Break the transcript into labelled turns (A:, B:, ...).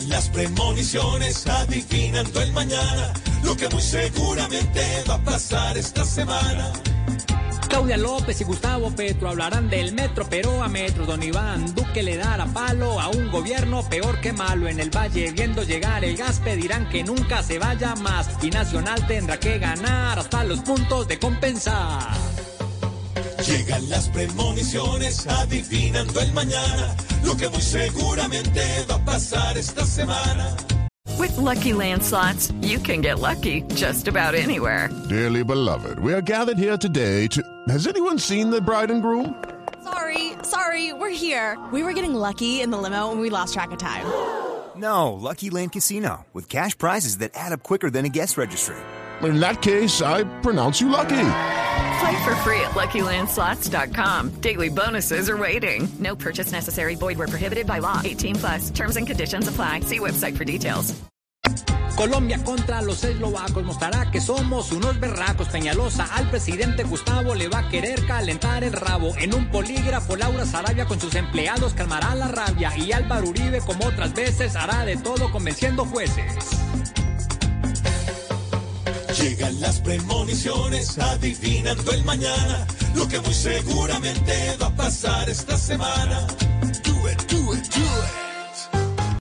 A: Llegan las premoniciones adivinando el mañana, lo que muy seguramente va a pasar esta semana.
B: Claudia López y Gustavo Petro hablarán del metro, pero a metro. Don Iván Duque le dará palo a un gobierno peor que malo. En el valle, viendo llegar el gas, pedirán que nunca se vaya más. Y Nacional tendrá que ganar hasta los puntos de compensar.
A: Llegan las premoniciones adivinando el mañana, lo que muy seguramente va a pasar esta semana.
C: With Lucky Land slots, you can get lucky just about anywhere.
D: Dearly beloved, we are gathered here today to. Has anyone seen the bride and groom?
E: Sorry, sorry, we're here. We were getting lucky in the limo and we lost track of time.
F: No, Lucky Land Casino, with cash prizes that add up quicker than a guest registry.
D: In that case, I pronounce you lucky.
C: Play for free at LuckyLandSlots.com. Daily bonuses are waiting. No purchase necessary. Void were prohibited by law. 18 plus. Terms and conditions apply. See website for details.
B: Colombia contra los eslovacos mostrará que somos unos berracos. Peñalosa al presidente Gustavo le va a querer calentar el rabo. En un polígrafo, Laura Sarabia con sus empleados calmará la rabia. Y Álvaro Uribe, como otras veces, hará de todo convenciendo jueces.
A: Llegan las premoniciones adivinando el mañana, lo que muy seguramente va a pasar esta semana. Do it, do it, do it.